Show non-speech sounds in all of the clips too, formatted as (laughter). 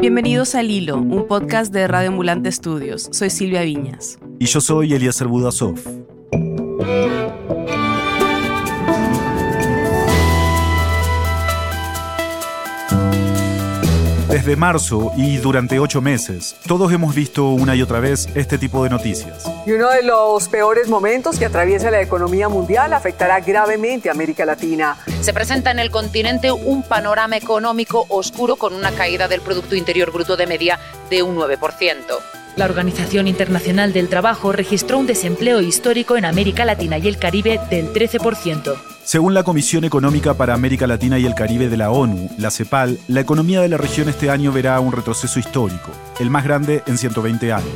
Bienvenidos al Hilo, un podcast de Radio Ambulante Estudios. Soy Silvia Viñas. Y yo soy Eliezer Budasov. Desde marzo y durante ocho meses, todos hemos visto una y otra vez este tipo de noticias. Y uno de los peores momentos que atraviesa la economía mundial afectará gravemente a América Latina. Se presenta en el continente un panorama económico oscuro con una caída del Producto Interior Bruto de media de un 9%. La Organización Internacional del Trabajo registró un desempleo histórico en América Latina y el Caribe del 13%. Según la Comisión Económica para América Latina y el Caribe de la ONU, la CEPAL, la economía de la región este año verá un retroceso histórico, el más grande en 120 años.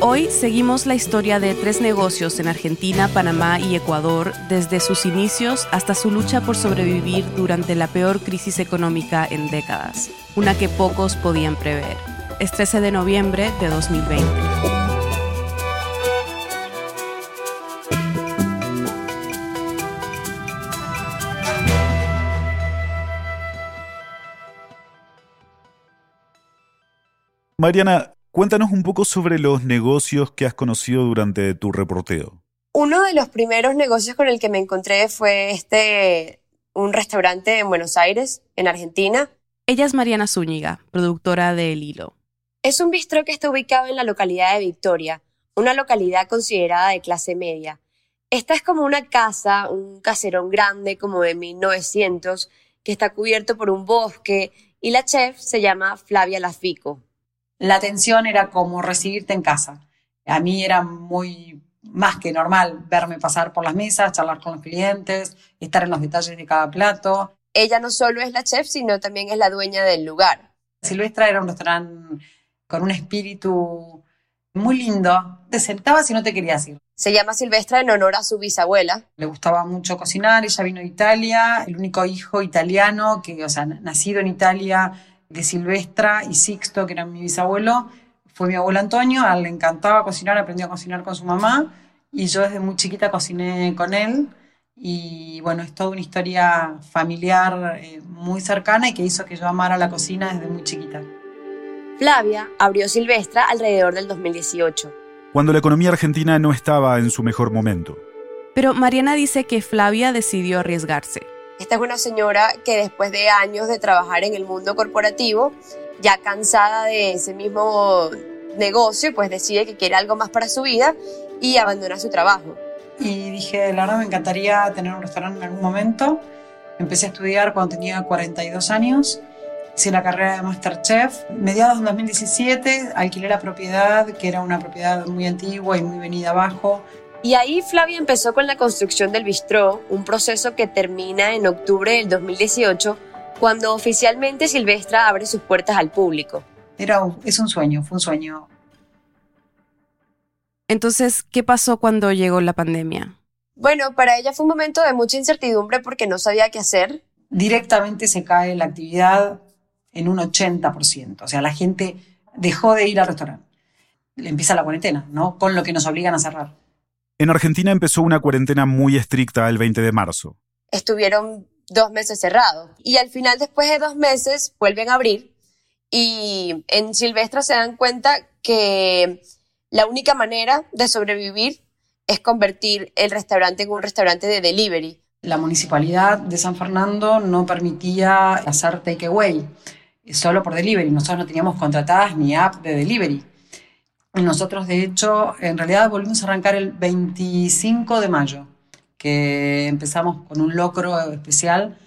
Hoy seguimos la historia de tres negocios en Argentina, Panamá y Ecuador, desde sus inicios hasta su lucha por sobrevivir durante la peor crisis económica en décadas, una que pocos podían prever es 13 de noviembre de 2020. Mariana, cuéntanos un poco sobre los negocios que has conocido durante tu reporteo. Uno de los primeros negocios con el que me encontré fue este, un restaurante en Buenos Aires, en Argentina. Ella es Mariana Zúñiga, productora de El Hilo. Es un bistro que está ubicado en la localidad de Victoria, una localidad considerada de clase media. Esta es como una casa, un caserón grande como de 1900, que está cubierto por un bosque y la chef se llama Flavia Lafico. La atención era como recibirte en casa. A mí era muy más que normal verme pasar por las mesas, charlar con los clientes, estar en los detalles de cada plato. Ella no solo es la chef, sino también es la dueña del lugar. Silvestra era un restaurante con un espíritu muy lindo. Te sentabas y no te querías ir. Se llama Silvestra en honor a su bisabuela. Le gustaba mucho cocinar, ella vino de Italia, el único hijo italiano, que, o sea, nacido en Italia, de Silvestra y Sixto, que era mi bisabuelo, fue mi abuelo Antonio, a él le encantaba cocinar, aprendió a cocinar con su mamá y yo desde muy chiquita cociné con él y bueno, es toda una historia familiar eh, muy cercana y que hizo que yo amara la cocina desde muy chiquita. Flavia abrió Silvestra alrededor del 2018. Cuando la economía argentina no estaba en su mejor momento. Pero Mariana dice que Flavia decidió arriesgarse. Esta es una señora que después de años de trabajar en el mundo corporativo, ya cansada de ese mismo negocio, pues decide que quiere algo más para su vida y abandona su trabajo. Y dije, la me encantaría tener un restaurante en algún momento. Empecé a estudiar cuando tenía 42 años hice la carrera de Masterchef. Mediados de 2017 alquilé la propiedad, que era una propiedad muy antigua y muy venida abajo. Y ahí Flavia empezó con la construcción del bistró, un proceso que termina en octubre del 2018, cuando oficialmente Silvestra abre sus puertas al público. Era es un sueño, fue un sueño. Entonces, ¿qué pasó cuando llegó la pandemia? Bueno, para ella fue un momento de mucha incertidumbre porque no sabía qué hacer. Directamente se cae la actividad, en un 80%. O sea, la gente dejó de ir al restaurante. Le empieza la cuarentena, ¿no? Con lo que nos obligan a cerrar. En Argentina empezó una cuarentena muy estricta el 20 de marzo. Estuvieron dos meses cerrados y al final, después de dos meses, vuelven a abrir y en Silvestra se dan cuenta que la única manera de sobrevivir es convertir el restaurante en un restaurante de delivery. La municipalidad de San Fernando no permitía hacer takeaway solo por delivery. Nosotros no teníamos contratadas ni app de delivery. Nosotros, de hecho, en realidad volvimos a arrancar el 25 de mayo, que empezamos con un locro especial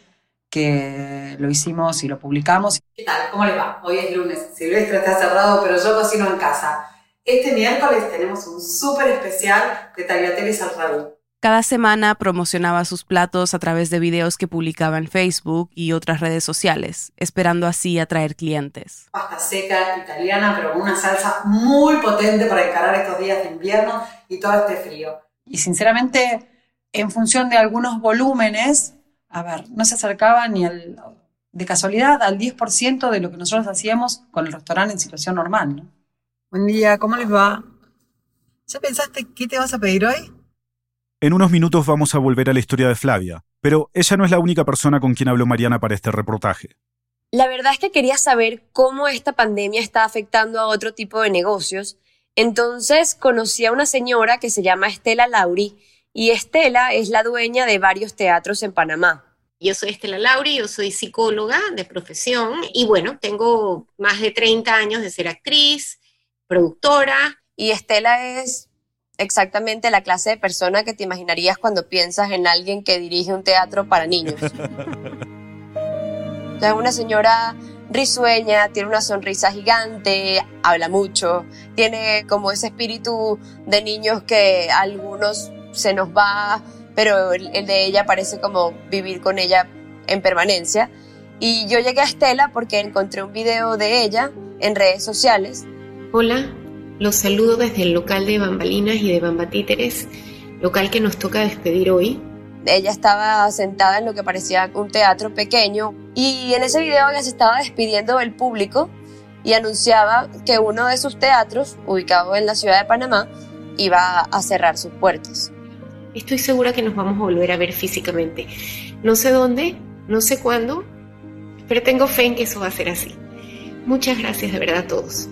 que lo hicimos y lo publicamos. ¿Qué tal? ¿Cómo le va? Hoy es lunes. Silvestre está cerrado, pero yo cocino en casa. Este miércoles tenemos un súper especial de tagliatelles al raúl. Cada semana promocionaba sus platos a través de videos que publicaba en Facebook y otras redes sociales, esperando así atraer clientes. Pasta seca italiana, pero con una salsa muy potente para encarar estos días de invierno y todo este frío. Y sinceramente, en función de algunos volúmenes, a ver, no se acercaba ni al, de casualidad al 10% de lo que nosotros hacíamos con el restaurante en situación normal. ¿no? Buen día, ¿cómo les va? ¿Ya pensaste qué te vas a pedir hoy? En unos minutos vamos a volver a la historia de Flavia, pero ella no es la única persona con quien habló Mariana para este reportaje. La verdad es que quería saber cómo esta pandemia está afectando a otro tipo de negocios. Entonces conocí a una señora que se llama Estela Lauri y Estela es la dueña de varios teatros en Panamá. Yo soy Estela Lauri, yo soy psicóloga de profesión y bueno, tengo más de 30 años de ser actriz, productora. Y Estela es exactamente la clase de persona que te imaginarías cuando piensas en alguien que dirige un teatro para niños. (laughs) Es una señora risueña, tiene una sonrisa gigante, habla mucho, tiene como ese espíritu de niños que a algunos se nos va, pero el, el de ella parece como vivir con ella en permanencia. Y yo llegué a Estela porque encontré un video de ella en redes sociales. Hola, los saludo desde el local de Bambalinas y de Bambatíteres, local que nos toca despedir hoy. Ella estaba sentada en lo que parecía un teatro pequeño y en ese video ella se estaba despidiendo del público y anunciaba que uno de sus teatros, ubicado en la ciudad de Panamá, iba a cerrar sus puertas. Estoy segura que nos vamos a volver a ver físicamente. No sé dónde, no sé cuándo, pero tengo fe en que eso va a ser así. Muchas gracias de verdad a todos.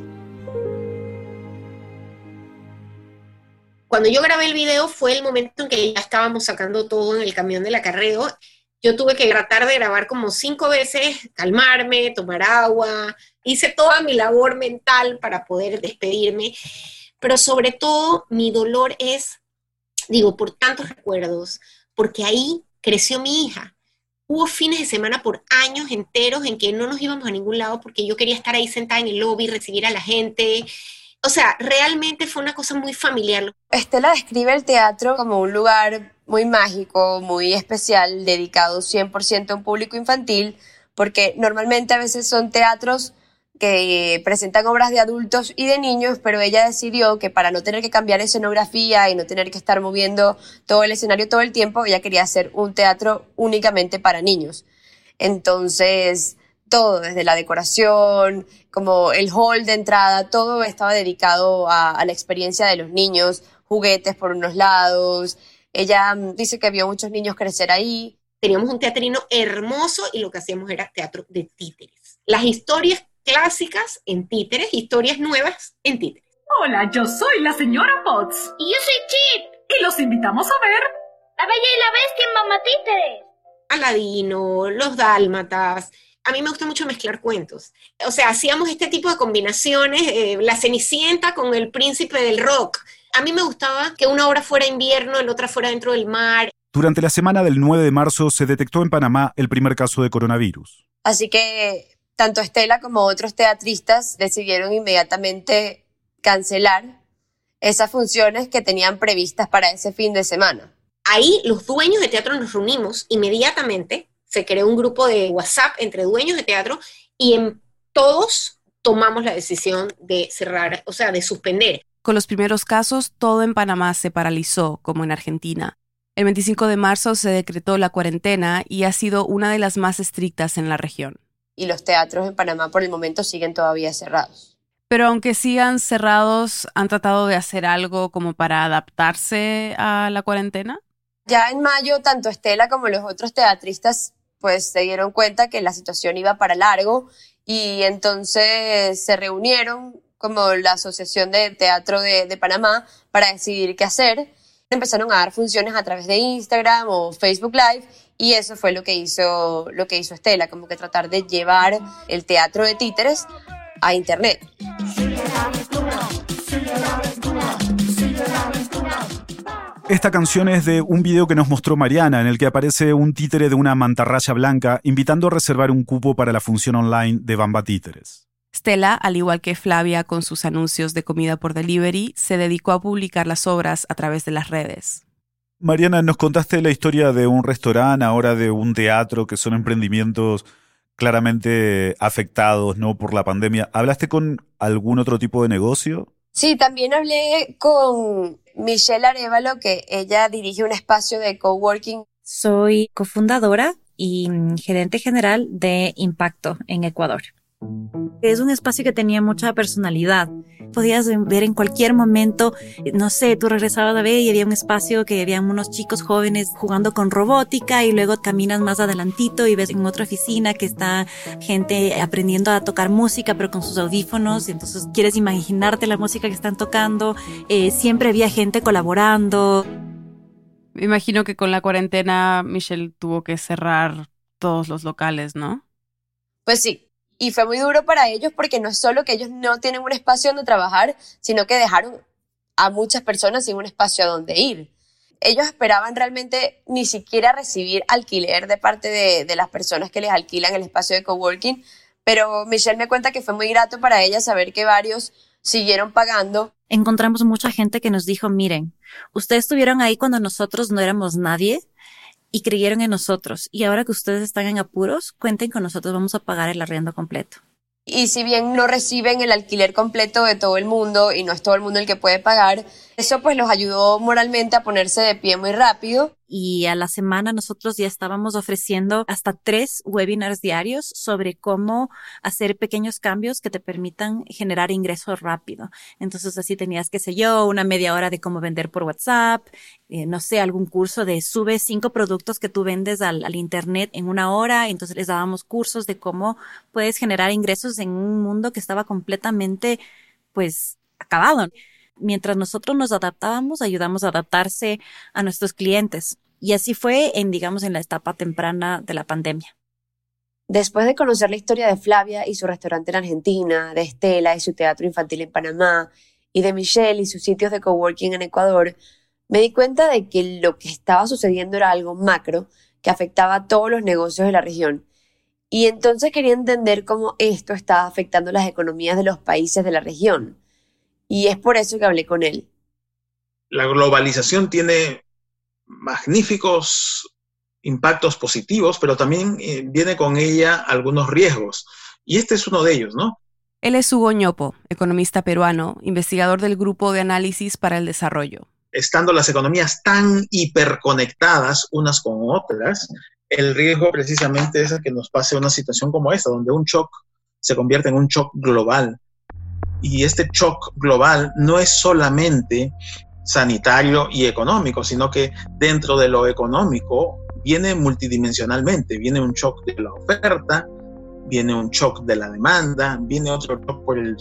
Cuando yo grabé el video fue el momento en que ya estábamos sacando todo en el camión del acarreo. Yo tuve que tratar de grabar como cinco veces, calmarme, tomar agua. Hice toda mi labor mental para poder despedirme. Pero sobre todo mi dolor es, digo, por tantos recuerdos, porque ahí creció mi hija. Hubo fines de semana por años enteros en que no nos íbamos a ningún lado porque yo quería estar ahí sentada en el lobby, recibir a la gente, o sea, realmente fue una cosa muy familiar. Estela describe el teatro como un lugar muy mágico, muy especial, dedicado 100% a un público infantil, porque normalmente a veces son teatros que presentan obras de adultos y de niños, pero ella decidió que para no tener que cambiar escenografía y no tener que estar moviendo todo el escenario todo el tiempo, ella quería hacer un teatro únicamente para niños. Entonces, todo, desde la decoración, como el hall de entrada, todo estaba dedicado a, la experiencia de los niños, juguetes por unos lados. Ella mm, dice que vio muchos niños crecer ahí. Teníamos un teatrino hermoso y lo que hacíamos era teatro de títeres. Las historias clásicas en títeres, historias nuevas en títeres. Hola, yo soy la señora Potts. Y yo soy Chip. Y los invitamos a ver La Bella y la Bestia en Mamá Títeres. Aladino, los Dálmatas, a mí me gusta mucho mezclar cuentos. O sea, hacíamos este tipo de combinaciones, eh, la Cenicienta con el príncipe del rock. A mí me gustaba que una obra fuera invierno, la otra fuera dentro del mar. Durante la semana del 9 de marzo se detectó en Panamá el primer caso de coronavirus. Así que tanto Estela como otros teatristas decidieron inmediatamente cancelar esas funciones que tenían previstas para ese fin de semana. Ahí los dueños de teatro nos reunimos inmediatamente se creó un grupo de WhatsApp entre dueños de teatro y en todos tomamos la decisión de cerrar, o sea, de suspender. Con los primeros casos, todo en Panamá se paralizó, como en Argentina. El 25 de marzo se decretó la cuarentena y ha sido una de las más estrictas en la región. Y los teatros en Panamá por el momento siguen todavía cerrados. Pero aunque sigan cerrados, ¿han tratado de hacer algo como para adaptarse a la cuarentena? Ya en mayo, tanto Estela como los otros teatristas pues se dieron cuenta que la situación iba para largo y entonces se reunieron como la Asociación de Teatro de, Panamá para decidir qué hacer. Empezaron a dar funciones a través de Instagram o Facebook Live y eso fue lo que hizo, lo que hizo Estela, como que tratar de llevar el teatro de títeres a Internet. Esta canción es de un video que nos mostró Mariana, en el que aparece un títere de una mantarraya blanca invitando a reservar un cupo para la función online de Bamba Títeres. Stella, al igual que Flavia con sus anuncios de comida por delivery, se dedicó a publicar las obras a través de las redes. Mariana, nos contaste la historia de un restaurante, ahora de un teatro, que son emprendimientos claramente afectados ¿no? por la pandemia. ¿Hablaste con algún otro tipo de negocio? Sí, también hablé con Michelle Arevalo, que ella dirige un espacio de coworking. Soy cofundadora y gerente general de Impacto en Ecuador. Es un espacio que tenía mucha personalidad. Podías ver en cualquier momento, no sé, tú regresabas a ver y había un espacio que había unos chicos jóvenes jugando con robótica y luego caminas más adelantito y ves en otra oficina que está gente aprendiendo a tocar música pero con sus audífonos y entonces quieres imaginarte la música que están tocando. Eh, siempre había gente colaborando. Me imagino que con la cuarentena Michelle tuvo que cerrar todos los locales, ¿no? Pues sí, y fue muy duro para ellos porque no es solo que ellos no tienen un espacio donde trabajar, sino que dejaron a muchas personas sin un espacio a donde ir. Ellos esperaban realmente ni siquiera recibir alquiler de parte de, de las personas que les alquilan el espacio de coworking, pero Michelle me cuenta que fue muy grato para ella saber que varios siguieron pagando. Encontramos mucha gente que nos dijo, miren, ustedes estuvieron ahí cuando nosotros no éramos nadie y creyeron en nosotros. Y ahora que ustedes están en apuros, cuenten con nosotros, vamos a pagar el arriendo completo. Y si bien no reciben el alquiler completo de todo el mundo y no es todo el mundo el que puede pagar, eso pues los ayudó moralmente a ponerse de pie muy rápido. Y a la semana nosotros ya estábamos ofreciendo hasta tres webinars diarios sobre cómo hacer pequeños cambios que te permitan generar ingresos rápido. Entonces así tenías, qué sé yo, una media hora de cómo vender por WhatsApp, eh, no sé, algún curso de sube cinco productos que tú vendes al, al Internet en una hora. Entonces les dábamos cursos de cómo puedes generar ingresos en un mundo que estaba completamente, pues, acabado mientras nosotros nos adaptábamos, ayudamos a adaptarse a nuestros clientes. Y así fue en, digamos, en la etapa temprana de la pandemia. Después de conocer la historia de Flavia y su restaurante en Argentina, de Estela y su teatro infantil en Panamá, y de Michelle y sus sitios de coworking en Ecuador, me di cuenta de que lo que estaba sucediendo era algo macro que afectaba a todos los negocios de la región. Y entonces quería entender cómo esto estaba afectando las economías de los países de la región y es por eso que hablé con él. La globalización tiene magníficos impactos positivos, pero también eh, viene con ella algunos riesgos. Y este es uno de ellos, ¿no? Él es Hugo Ñopo, economista peruano, investigador del Grupo de Análisis para el Desarrollo. Estando las economías tan hiperconectadas unas con otras, el riesgo precisamente es que nos pase una situación como esta, donde un shock se convierte en un shock global y este shock global no es solamente sanitario y económico, sino que dentro de lo económico viene multidimensionalmente, viene un shock de la oferta, viene un shock de la demanda, viene otro shock por el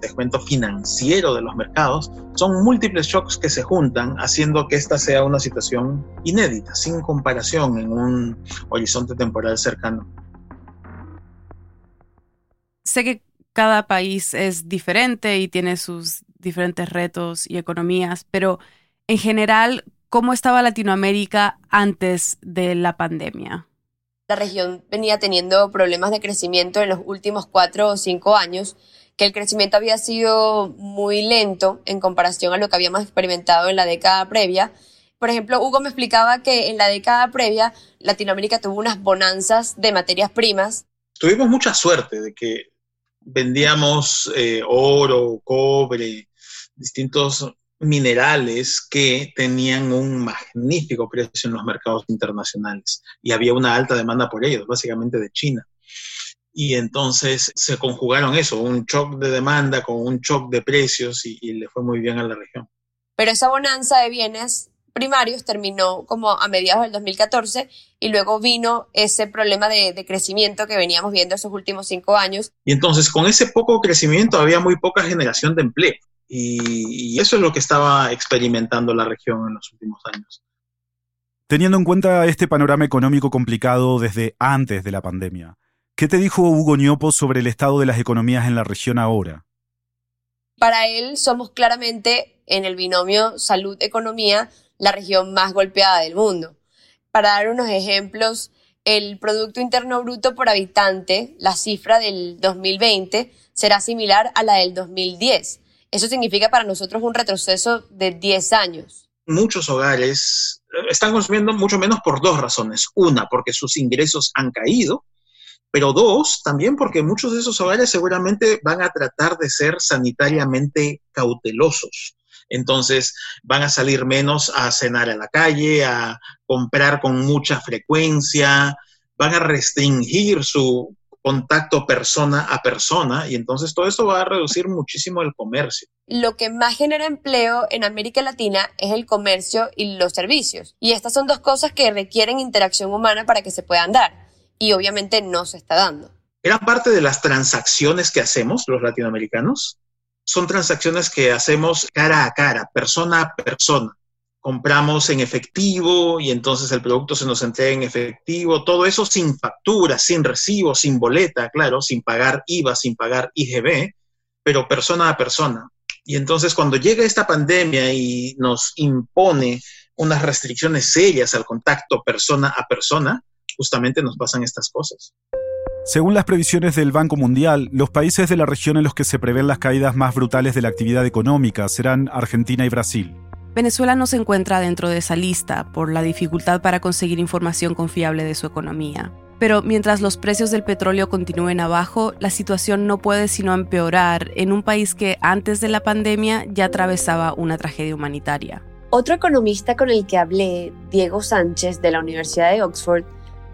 descuento financiero de los mercados. Son múltiples shocks que se juntan haciendo que esta sea una situación inédita, sin comparación en un horizonte temporal cercano. Sé que cada país es diferente y tiene sus diferentes retos y economías, pero en general, ¿cómo estaba Latinoamérica antes de la pandemia? La región venía teniendo problemas de crecimiento en los últimos cuatro o cinco años, que el crecimiento había sido muy lento en comparación a lo que habíamos experimentado en la década previa. Por ejemplo, Hugo me explicaba que en la década previa Latinoamérica tuvo unas bonanzas de materias primas. Tuvimos mucha suerte de que vendíamos eh, oro, cobre, distintos minerales que tenían un magnífico precio en los mercados internacionales y había una alta demanda por ellos, básicamente de China. Y entonces se conjugaron eso, un shock de demanda con un shock de precios y, y le fue muy bien a la región. Pero esa bonanza de bienes primarios terminó como a mediados del 2014 y luego vino ese problema de, de, crecimiento que veníamos viendo esos últimos cinco años. Y entonces con ese poco crecimiento había muy poca generación de empleo y, y eso es lo que estaba experimentando la región en los últimos años. Teniendo en cuenta este panorama económico complicado desde antes de la pandemia, ¿qué te dijo Hugo Ñopo sobre el estado de las economías en la región ahora? Para él somos claramente en el binomio salud-economía la región más golpeada del mundo. Para dar unos ejemplos, el Producto Interno Bruto por habitante, la cifra del 2020, será similar a la del 2010. Eso significa para nosotros un retroceso de 10 años. Muchos hogares están consumiendo mucho menos por dos razones. Una, porque sus ingresos han caído, pero dos, también porque muchos de esos hogares seguramente van a tratar de ser sanitariamente cautelosos entonces van a salir menos a cenar en la calle, a comprar con mucha frecuencia, van a restringir su contacto persona a persona y entonces todo esto va a reducir muchísimo el comercio. Lo que más genera empleo en América Latina es el comercio y los servicios. Y estas son dos cosas que requieren interacción humana para que se puedan dar. Y obviamente no se está dando. Gran parte de las transacciones que hacemos los latinoamericanos son transacciones que hacemos cara a cara, persona a persona compramos en efectivo y entonces el producto se nos entrega en efectivo, todo eso sin factura, sin recibo, sin boleta, claro, sin pagar IVA, sin pagar IGB, pero persona a persona. Y entonces cuando llega esta pandemia y nos impone unas restricciones serias al contacto persona a persona, justamente nos pasan estas cosas. Según las previsiones del Banco Mundial, los países de la región en los que se prevén las caídas más brutales de la actividad económica serán Argentina y Brasil. Venezuela no se encuentra dentro de esa lista por la dificultad para conseguir información confiable de su economía. Pero mientras los precios del petróleo continúen abajo, la situación no puede sino empeorar en un país que antes de la pandemia ya atravesaba una tragedia humanitaria. Otro economista con el que hablé, Diego Sánchez de la Universidad de Oxford,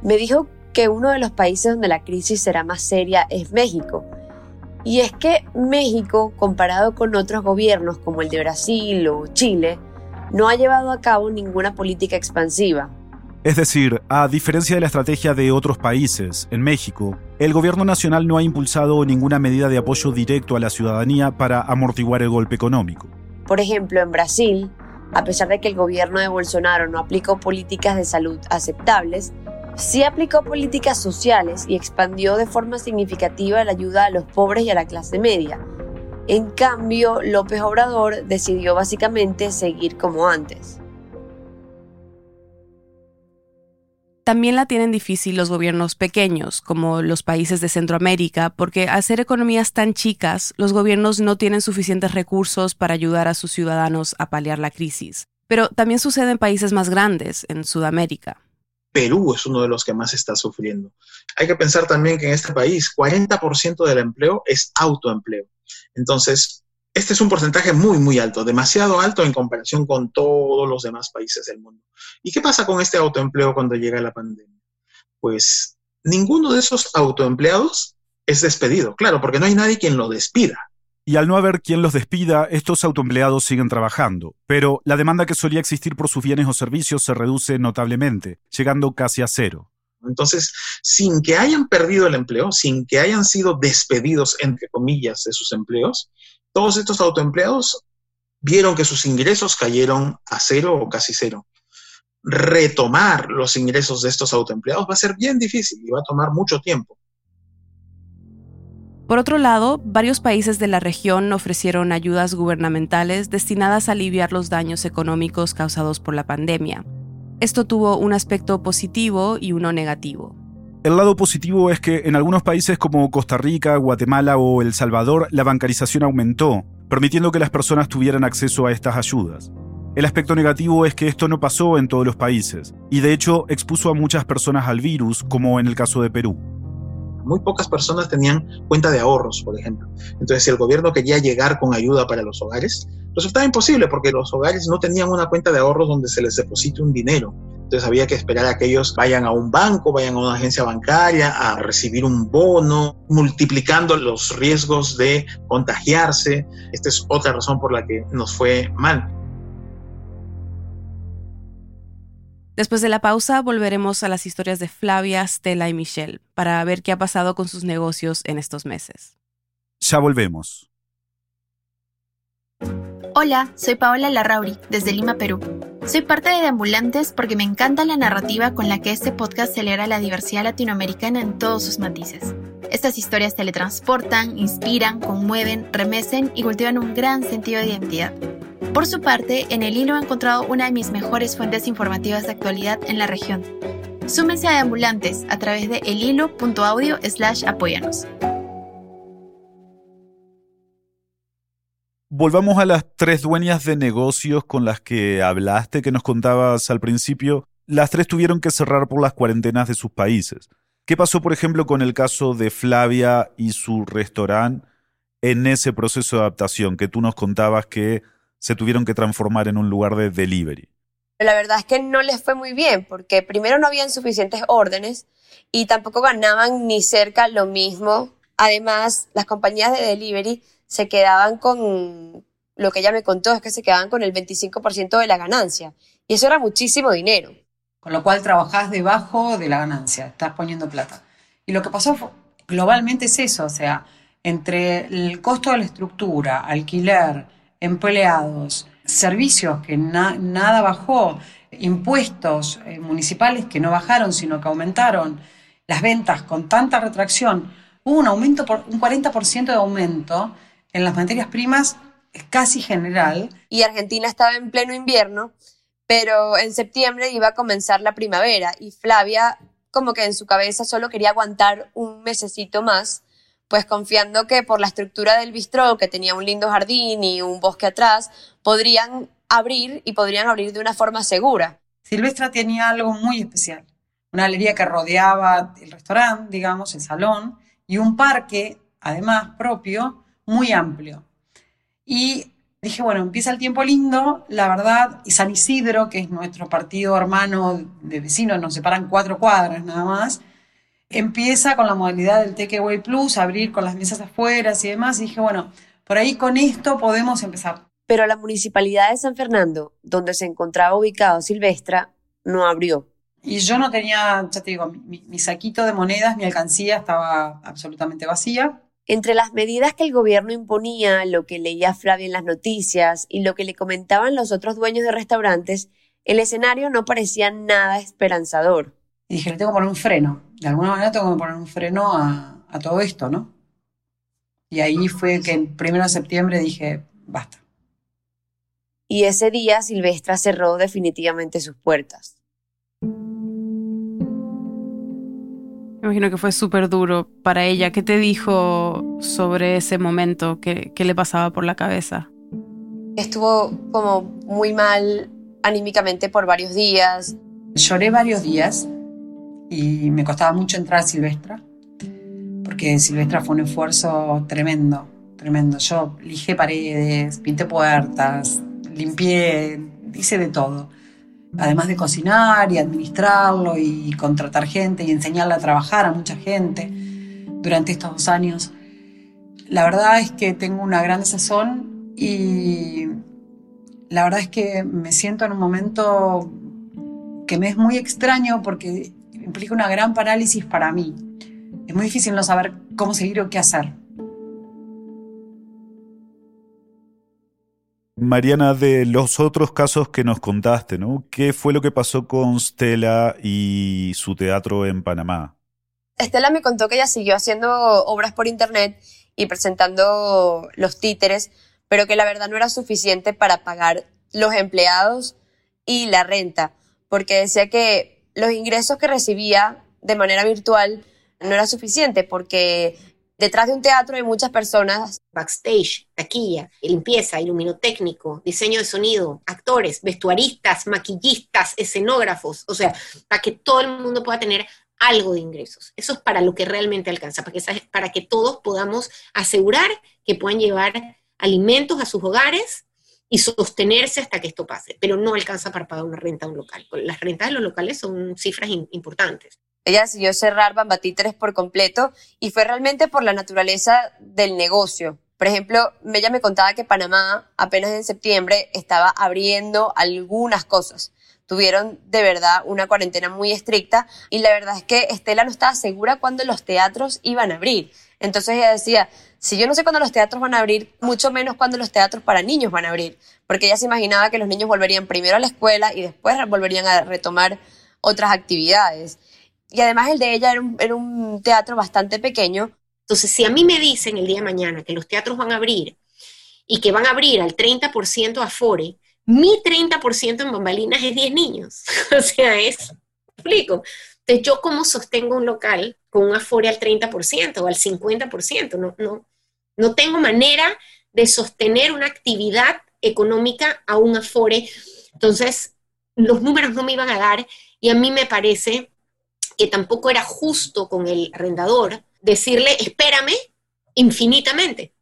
me dijo que uno de los países donde la crisis será más seria es México. Y es que México, comparado con otros gobiernos como el de Brasil o Chile, no ha llevado a cabo ninguna política expansiva. Es decir, a diferencia de la estrategia de otros países, en México, el gobierno nacional no ha impulsado ninguna medida de apoyo directo a la ciudadanía para amortiguar el golpe económico. Por ejemplo, en Brasil, a pesar de que el gobierno de Bolsonaro no aplicó políticas de salud aceptables, sí aplicó políticas sociales y expandió de forma significativa la ayuda a los pobres y a la clase media, en cambio, López Obrador decidió básicamente seguir como antes. También la tienen difícil los gobiernos pequeños, como los países de Centroamérica, porque al ser economías tan chicas, los gobiernos no tienen suficientes recursos para ayudar a sus ciudadanos a paliar la crisis. Pero también sucede en países más grandes, en Sudamérica. Perú es uno de los que más está sufriendo. Hay que pensar también que en este país 40% del empleo es autoempleo. Entonces, este es un porcentaje muy, muy alto, demasiado alto en comparación con todos los demás países del mundo. ¿Y qué pasa con este autoempleo cuando llega la pandemia? Pues ninguno de esos autoempleados es despedido, claro, porque no hay nadie quien lo despida. Y al no haber quien los despida, estos autoempleados siguen trabajando, pero la demanda que solía existir por sus bienes o servicios se reduce notablemente, llegando casi a cero. Entonces, sin que hayan perdido el empleo, sin que hayan sido despedidos, entre comillas, de sus empleos, todos estos autoempleados vieron que sus ingresos cayeron a cero o casi cero. Retomar los ingresos de estos autoempleados va a ser bien difícil y va a tomar mucho tiempo. Por otro lado, varios países de la región ofrecieron ayudas gubernamentales destinadas a aliviar los daños económicos causados por la pandemia. Esto tuvo un aspecto positivo y uno negativo. El lado positivo es que en algunos países como Costa Rica, Guatemala o El Salvador la bancarización aumentó, permitiendo que las personas tuvieran acceso a estas ayudas. El aspecto negativo es que esto no pasó en todos los países, y de hecho expuso a muchas personas al virus, como en el caso de Perú. Muy pocas personas tenían cuenta de ahorros, por ejemplo. Entonces, si el gobierno quería llegar con ayuda para los hogares, resultaba imposible porque los hogares no tenían una cuenta de ahorros donde se les deposite un dinero. Entonces había que esperar a que ellos vayan a un banco, vayan a una agencia bancaria a recibir un bono, multiplicando los riesgos de contagiarse. Esta es otra razón por la que nos fue mal. Después de la pausa volveremos a las historias de Flavia, Stella y Michelle para ver qué ha pasado con sus negocios en estos meses. Ya volvemos. Hola, soy Paola Larrauri, desde Lima, Perú. Soy parte de Ambulantes porque me encanta la narrativa con la que este podcast celebra la diversidad latinoamericana en todos sus matices. Estas historias teletransportan, inspiran, conmueven, remecen y cultivan un gran sentido de identidad. Por su parte, en el hilo he encontrado una de mis mejores fuentes informativas de actualidad en la región. Súmense a Ambulantes a través de elhilo.audio slash apóyanos. Volvamos a las tres dueñas de negocios con las que hablaste, que nos contabas al principio. Las tres tuvieron que cerrar por las cuarentenas de sus países. ¿Qué pasó, por ejemplo, con el caso de Flavia y su restaurante en ese proceso de adaptación que tú nos contabas que se tuvieron que transformar en un lugar de delivery? La verdad es que no les fue muy bien porque primero no habían suficientes órdenes y tampoco ganaban ni cerca lo mismo. Además, las compañías de delivery se quedaban con, lo que ella me contó es que se quedaban con el 25% de la ganancia. Y eso era muchísimo dinero. Con lo cual trabajás debajo de la ganancia, estás poniendo plata. Y lo que pasó globalmente es eso, o sea, entre el costo de la estructura, alquiler, empleados, servicios que nada bajó, impuestos eh, municipales que no bajaron, sino que aumentaron, las ventas con tanta retracción, hubo un aumento, por, un 40% de aumento en las materias primas casi general. Y Argentina estaba en pleno invierno, pero en septiembre iba a comenzar la primavera y Flavia como que en su cabeza solo quería aguantar un mesecito más, pues confiando que por la estructura del bistró, que tenía un lindo jardín y un bosque atrás, podrían abrir y podrían abrir de una forma segura. Silvestra tenía algo muy especial, una galería que rodeaba el restaurante, digamos, el salón, y un parque, además propio, muy amplio. Y dije, bueno, empieza el tiempo lindo, la verdad, y San Isidro, que es nuestro partido hermano de vecinos, nos separan cuatro cuadras nada más, empieza con la modalidad del Takeaway Plus, abrir con las mesas afuera y demás, y dije, bueno, por ahí con esto podemos empezar. Pero la municipalidad de San Fernando, donde se encontraba ubicado Silvestra, no abrió. Y yo no tenía, ya te digo, mi, saquito de monedas, mi alcancía estaba absolutamente vacía. Entre las medidas que el gobierno imponía, lo que leía Flavia en las noticias y lo que le comentaban los otros dueños de restaurantes, el escenario no parecía nada esperanzador. Y dije, le tengo que poner un freno. De alguna manera tengo que poner un freno a, a todo esto, ¿no? Y ahí fue que el primero de septiembre dije, basta. Y ese día Silvestra cerró definitivamente sus puertas. Me imagino que fue súper duro para ella. ¿Qué te dijo sobre ese momento? ¿Qué, ¿Qué, le pasaba por la cabeza? Estuvo como muy mal anímicamente por varios días. Lloré varios días y me costaba mucho entrar a Silvestra, porque Silvestra fue un esfuerzo tremendo, tremendo. Yo lijé paredes, pinté puertas, limpié, hice de todo además de cocinar y administrarlo y contratar gente y enseñarle a trabajar a mucha gente durante estos dos años. La verdad es que tengo una gran sazón y la verdad es que me siento en un momento que me es muy extraño porque implica una gran parálisis para mí. Es muy difícil no saber cómo seguir o qué hacer. Mariana, de los otros casos que nos contaste, ¿no? ¿Qué fue lo que pasó con Stella y su teatro en Panamá? Estela me contó que ella siguió haciendo obras por internet y presentando los títeres, pero que la verdad no era suficiente para pagar los empleados y la renta, porque decía que los ingresos que recibía de manera virtual no era suficiente porque Detrás de un teatro hay muchas personas. Backstage, taquilla, limpieza, iluminotécnico, diseño de sonido, actores, vestuaristas, maquillistas, escenógrafos, o sea, para que todo el mundo pueda tener algo de ingresos. Eso es para lo que realmente alcanza, para que, para que todos podamos asegurar que puedan llevar alimentos a sus hogares y sostenerse hasta que esto pase, pero no alcanza para pagar una renta a un local. Las rentas de los locales son cifras importantes. Ella decidió cerrar Bambatíteres por completo y fue realmente por la naturaleza del negocio. Por ejemplo, ella me contaba que Panamá apenas en septiembre estaba abriendo algunas cosas. Tuvieron de verdad una cuarentena muy estricta y la verdad es que Estela no estaba segura cuándo los teatros iban a abrir. Entonces ella decía, si yo no sé cuándo los teatros van a abrir, mucho menos cuándo los teatros para niños van a abrir, porque ella se imaginaba que los niños volverían primero a la escuela y después volverían a retomar otras actividades. Y además el de ella era un, teatro bastante pequeño. Entonces, si a mí me dicen el día de mañana que los teatros van a abrir y que van a abrir al 30% afore, mi 30% en bambalinas es 10 niños. (laughs) o sea, es, explico. Entonces, yo cómo sostengo un local con un afore al 30% o al 50%, no, no, no tengo manera de sostener una actividad económica a un afore. Entonces, los números no me iban a dar y a mí me parece que tampoco era justo con el arrendador decirle, espérame infinitamente.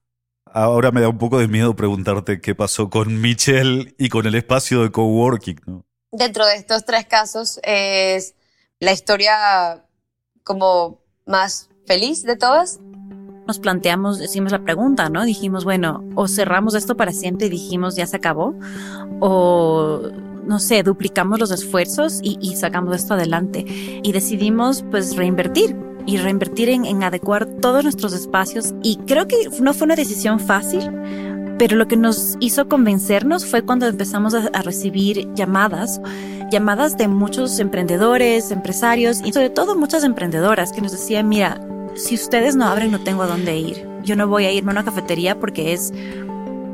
Ahora me da un poco de miedo preguntarte qué pasó con Michelle y con el espacio de coworking, ¿no? Dentro de estos tres casos es la historia como más feliz de todas? Nos planteamos, decimos la pregunta, ¿no? Dijimos, bueno, o cerramos esto para siempre y dijimos ya se acabó, o no sé, duplicamos los esfuerzos y, y sacamos esto adelante. Y decidimos pues reinvertir y reinvertir en, adecuar todos nuestros espacios. Y creo que no fue una decisión fácil, pero lo que nos hizo convencernos fue cuando empezamos a, recibir llamadas, llamadas de muchos emprendedores, empresarios y sobre todo muchas emprendedoras que nos decían, mira, si ustedes no abren no tengo a dónde ir. Yo no voy a irme a una cafetería porque es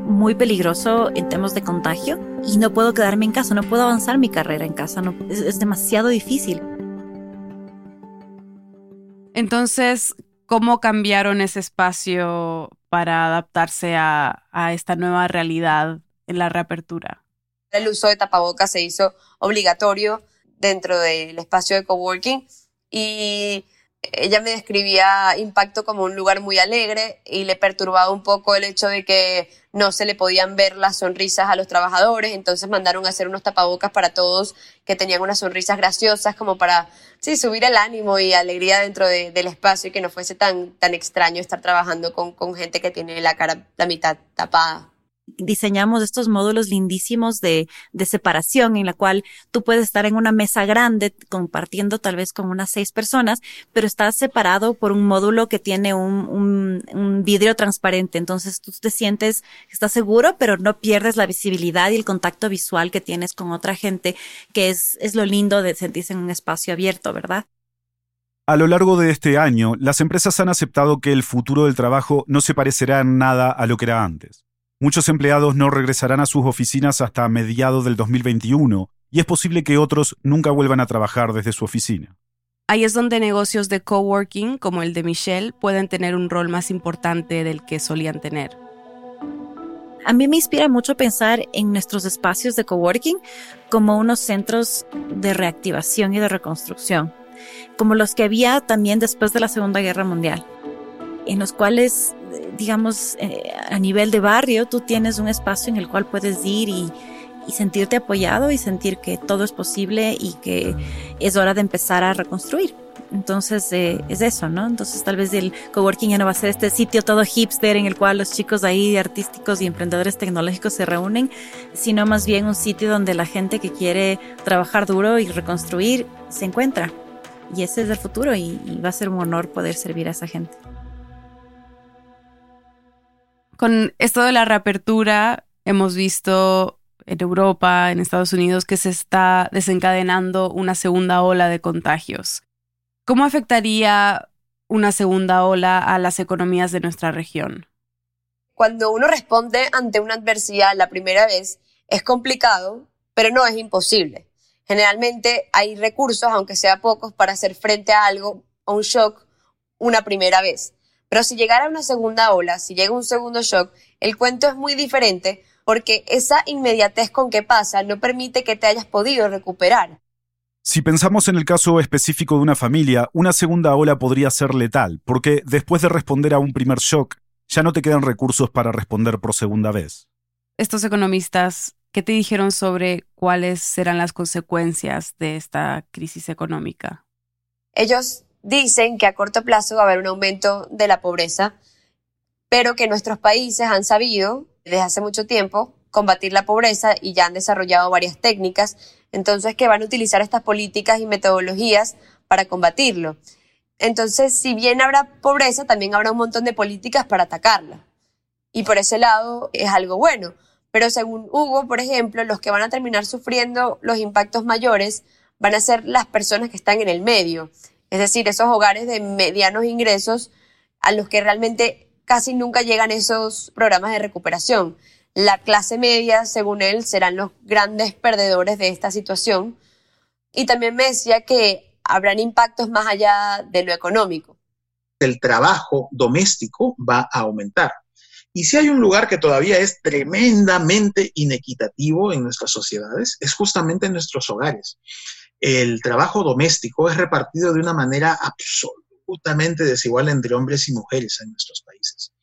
muy peligroso en temas de contagio y no puedo quedarme en casa, no puedo avanzar mi carrera en casa, no, es demasiado difícil. Entonces, ¿cómo cambiaron ese espacio para adaptarse a, esta nueva realidad en la reapertura? El uso de tapabocas se hizo obligatorio dentro del espacio de coworking y ella me describía Impacto como un lugar muy alegre y le perturbaba un poco el hecho de que no se le podían ver las sonrisas a los trabajadores, entonces mandaron a hacer unos tapabocas para todos que tenían unas sonrisas graciosas como para, sí, subir el ánimo y alegría dentro de, del espacio y que no fuese tan, tan extraño estar trabajando con, con gente que tiene la cara la mitad tapada diseñamos estos módulos lindísimos de, de, separación en la cual tú puedes estar en una mesa grande compartiendo tal vez con unas seis personas, pero estás separado por un módulo que tiene un, un, vidrio transparente. Entonces tú te sientes, estás seguro, pero no pierdes la visibilidad y el contacto visual que tienes con otra gente, que es, es lo lindo de sentirse en un espacio abierto, ¿verdad? A lo largo de este año, las empresas han aceptado que el futuro del trabajo no se parecerá en nada a lo que era antes. Muchos empleados no regresarán a sus oficinas hasta mediados del 2021 y es posible que otros nunca vuelvan a trabajar desde su oficina. Ahí es donde negocios de coworking como el de Michelle pueden tener un rol más importante del que solían tener. A mí me inspira mucho pensar en nuestros espacios de coworking como unos centros de reactivación y de reconstrucción, como los que había también después de la Segunda Guerra Mundial en los cuales, digamos, eh, a nivel de barrio, tú tienes un espacio en el cual puedes ir y, y, sentirte apoyado y sentir que todo es posible y que es hora de empezar a reconstruir. Entonces eh, es eso, ¿no? Entonces tal vez el coworking ya no va a ser este sitio todo hipster en el cual los chicos ahí artísticos y emprendedores tecnológicos se reúnen, sino más bien un sitio donde la gente que quiere trabajar duro y reconstruir se encuentra. Y ese es el futuro y, y va a ser un honor poder servir a esa gente con esto de la reapertura, hemos visto en Europa, en Estados Unidos, que se está desencadenando una segunda ola de contagios. ¿Cómo afectaría una segunda ola a las economías de nuestra región? Cuando uno responde ante una adversidad la primera vez, es complicado, pero no es imposible. Generalmente hay recursos, aunque sea pocos, para hacer frente a algo, a un shock, una primera vez. Pero si llegara una segunda ola, si llega un segundo shock, el cuento es muy diferente porque esa inmediatez con que pasa no permite que te hayas podido recuperar. Si pensamos en el caso específico de una familia, una segunda ola podría ser letal, porque después de responder a un primer shock, ya no te quedan recursos para responder por segunda vez. Estos economistas, ¿qué te dijeron sobre cuáles serán las consecuencias de esta crisis económica? Ellos dicen que a corto plazo va a haber un aumento de la pobreza, pero que nuestros países han sabido desde hace mucho tiempo combatir la pobreza y ya han desarrollado varias técnicas, entonces que van a utilizar estas políticas y metodologías para combatirlo. Entonces, si bien habrá pobreza, también habrá un montón de políticas para atacarla. Y por ese lado es algo bueno. Pero según Hugo, por ejemplo, los que van a terminar sufriendo los impactos mayores van a ser las personas que están en el medio, es decir, esos hogares de medianos ingresos a los que realmente casi nunca llegan esos programas de recuperación. La clase media, según él, serán los grandes perdedores de esta situación. Y también me decía que habrán impactos más allá de lo económico. El trabajo doméstico va a aumentar. Y si hay un lugar que todavía es tremendamente inequitativo en nuestras sociedades, es justamente en nuestros hogares el trabajo doméstico es repartido de una manera absolutamente desigual entre hombres y mujeres en nuestros países.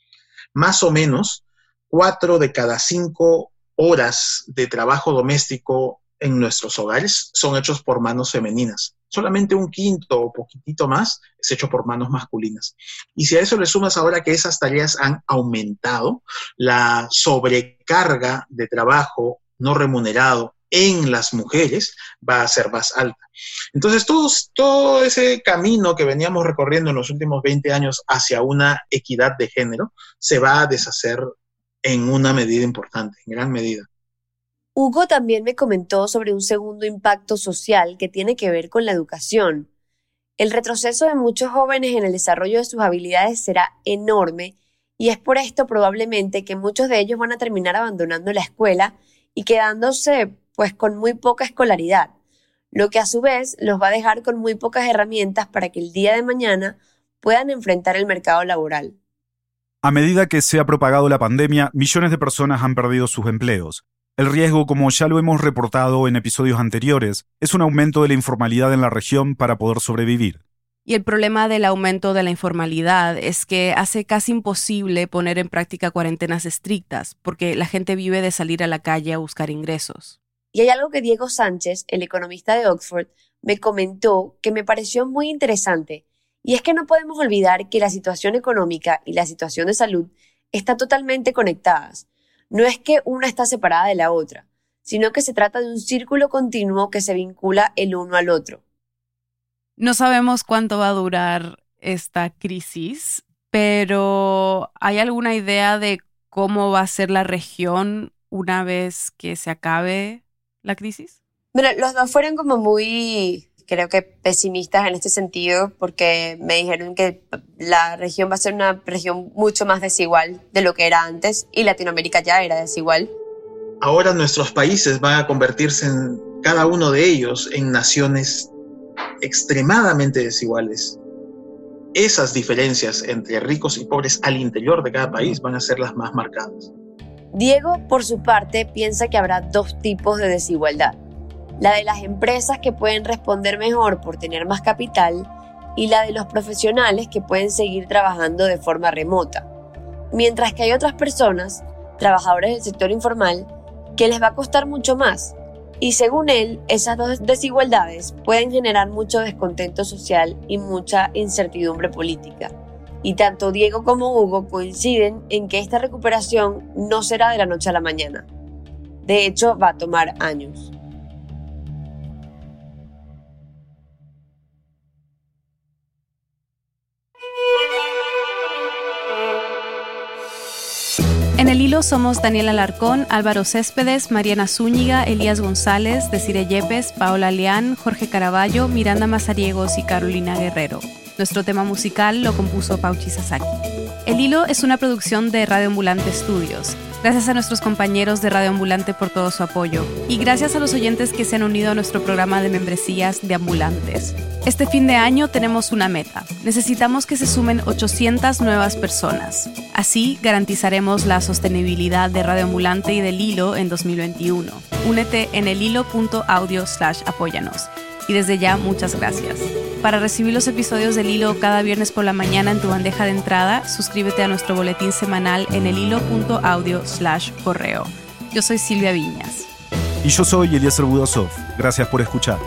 Más o menos, cuatro de cada cinco horas de trabajo doméstico en nuestros hogares son hechos por manos femeninas. Solamente un quinto o poquitito más es hecho por manos masculinas. Y si a eso le sumas ahora que esas tareas han aumentado, la sobrecarga de trabajo no remunerado en las mujeres va a ser más alta. Entonces, todo ese camino que veníamos recorriendo en los últimos 20 años hacia una equidad de género se va a deshacer en una medida importante, en gran medida. Hugo también me comentó sobre un segundo impacto social que tiene que ver con la educación. El retroceso de muchos jóvenes en el desarrollo de sus habilidades será enorme y es por esto probablemente que muchos de ellos van a terminar abandonando la escuela y quedándose pues con muy poca escolaridad, lo que a su vez los va a dejar con muy pocas herramientas para que el día de mañana puedan enfrentar el mercado laboral. A medida que se ha propagado la pandemia, millones de personas han perdido sus empleos. El riesgo, como ya lo hemos reportado en episodios anteriores, es un aumento de la informalidad en la región para poder sobrevivir. Y el problema del aumento de la informalidad es que hace casi imposible poner en práctica cuarentenas estrictas, porque la gente vive de salir a la calle a buscar ingresos. Y hay algo que Diego Sánchez, el economista de Oxford, me comentó que me pareció muy interesante, y es que no podemos olvidar que la situación económica y la situación de salud están totalmente conectadas. No es que una está separada de la otra, sino que se trata de un círculo continuo que se vincula el uno al otro. No sabemos cuánto va a durar esta crisis, pero ¿hay alguna idea de cómo va a ser la región una vez que se acabe la crisis? Bueno, los dos fueron como muy, creo que pesimistas en este sentido, porque me dijeron que la región va a ser una región mucho más desigual de lo que era antes y Latinoamérica ya era desigual. Ahora nuestros países van a convertirse en cada uno de ellos en naciones extremadamente desiguales. Esas diferencias entre ricos y pobres al interior de cada país van a ser las más marcadas. Diego, por su parte, piensa que habrá dos tipos de desigualdad. La de las empresas que pueden responder mejor por tener más capital y la de los profesionales que pueden seguir trabajando de forma remota. Mientras que hay otras personas, trabajadores del sector informal, que les va a costar mucho más. Y según él, esas dos desigualdades pueden generar mucho descontento social y mucha incertidumbre política y tanto Diego como Hugo coinciden en que esta recuperación no será de la noche a la mañana. De hecho, va a tomar años. Hilo somos Daniel Alarcón, Álvaro Céspedes, Mariana Zúñiga, Elías González, Desire Yepes, Paola Leán, Jorge Caraballo, Miranda Mazariegos y Carolina Guerrero. Nuestro tema musical lo compuso Pauchi Sasaki. El Hilo es una producción de Radio Ambulante Studios. Gracias a nuestros compañeros de Radio Ambulante por todo su apoyo y gracias a los oyentes que se han unido a nuestro programa de membresías de ambulantes. Este fin de año tenemos una meta. Necesitamos que se sumen 800 nuevas personas. Así garantizaremos la sostenibilidad de Radio Ambulante y del Hilo en 2021. Únete en el hilo.audio slash apóyanos y desde ya muchas gracias. Para recibir los episodios del Hilo cada viernes por la mañana en tu bandeja de entrada, suscríbete a nuestro boletín semanal en el hilo.audio slash correo. Yo soy Silvia Viñas. Y yo soy Eliezer Budosov. Gracias por escuchar.